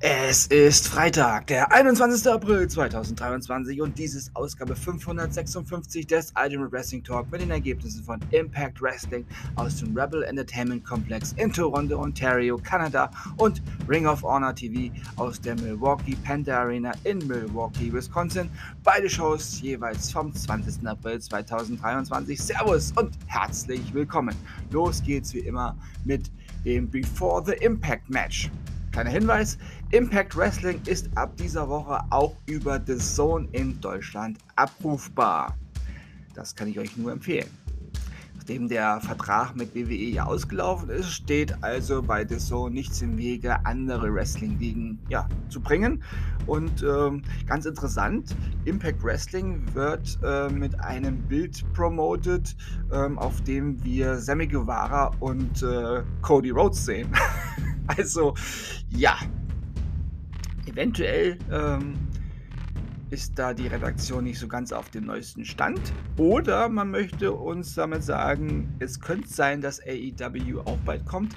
Es ist Freitag, der 21. April 2023 und dies ist Ausgabe 556 des Ultimate Wrestling Talk mit den Ergebnissen von Impact Wrestling aus dem Rebel Entertainment Complex in Toronto, Ontario, Kanada und Ring of Honor TV aus der Milwaukee Panther Arena in Milwaukee, Wisconsin. Beide Shows jeweils vom 20. April 2023. Servus und herzlich willkommen. Los geht's wie immer mit dem Before the Impact Match. Kleiner Hinweis, Impact Wrestling ist ab dieser Woche auch über The Zone in Deutschland abrufbar. Das kann ich euch nur empfehlen. Nachdem der Vertrag mit WWE ja ausgelaufen ist, steht also bei The Zone nichts im Wege, andere Wrestling-Ligen ja, zu bringen. Und ähm, ganz interessant, Impact Wrestling wird äh, mit einem Bild promoted, ähm, auf dem wir Sammy Guevara und äh, Cody Rhodes sehen. Also, ja. Eventuell ähm, ist da die Redaktion nicht so ganz auf dem neuesten Stand. Oder man möchte uns damit sagen, es könnte sein, dass AEW auch bald kommt.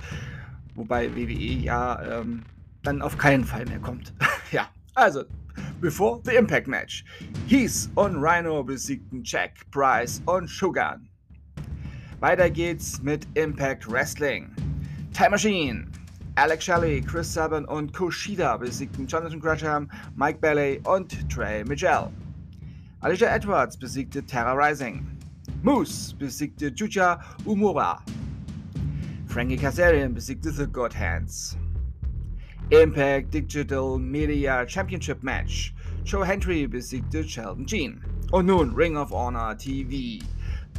Wobei WWE ja ähm, dann auf keinen Fall mehr kommt. ja, also, bevor the Impact Match. Heath und Rhino besiegten Jack, Price und Sugar. Weiter geht's mit Impact Wrestling. Time Machine Alex Shelley, Chris Sabin und Kushida besiegten Jonathan Gresham, Mike Bailey und Trey Mitchell. Alicia Edwards besiegte Terra Rising. Moose besiegte Juja Umura. Frankie Kazarian besiegte The God Hands. Impact Digital Media Championship Match. Joe Hendry besiegte Sheldon Jean. Und nun Ring of Honor TV.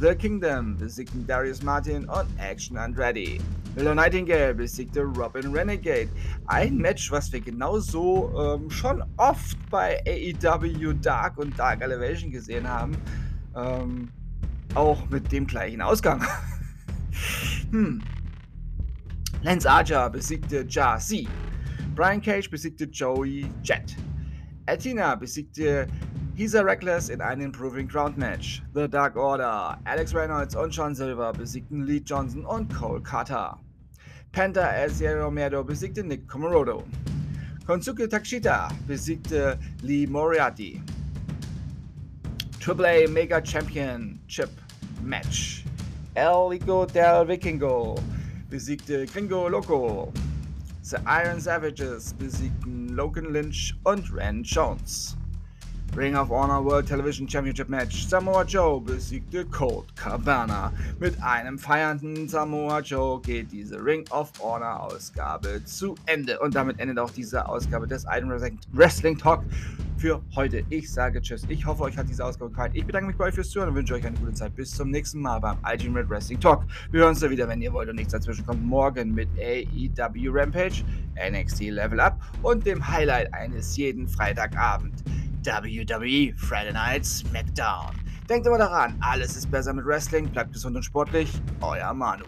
The Kingdom besiegten Darius Martin und Action Andretti. Willow Nightingale besiegte Robin Renegade. Ein Match, was wir genauso ähm, schon oft bei AEW Dark und Dark Elevation gesehen haben. Ähm, auch mit dem gleichen Ausgang. hm. Lance Archer besiegte Ja C. Brian Cage besiegte Joey Jet. Athena besiegte He's a Reckless in einem Proving Ground Match. The Dark Order, Alex Reynolds und John Silver besiegten Lee Johnson und Cole Carter. Penta El Sierra Romero besiegte Nick Comorodo. Konsuke Takshita besiegte Lee Moriarty. Triple A Mega Championship Match. El Lico del Vikingo besiegte Gringo Loco. The Iron Savages besiegten Logan Lynch und Ren Jones. Ring of Honor World Television Championship Match. Samoa Joe besiegte Colt Cabana. Mit einem feiernden Samoa Joe geht diese Ring of Honor Ausgabe zu Ende. Und damit endet auch diese Ausgabe des Iron Wrestling Talk für heute. Ich sage Tschüss. Ich hoffe, euch hat diese Ausgabe gefallen. Ich bedanke mich bei euch fürs Zuhören und wünsche euch eine gute Zeit. Bis zum nächsten Mal beim Ultimate Wrestling Talk. Wir hören uns da wieder, wenn ihr wollt und nichts dazwischen kommt. Morgen mit AEW Rampage, NXT Level Up und dem Highlight eines jeden Freitagabend. WWE Friday Night SmackDown. Denkt immer daran, alles ist besser mit Wrestling, bleibt gesund und sportlich. Euer Manu.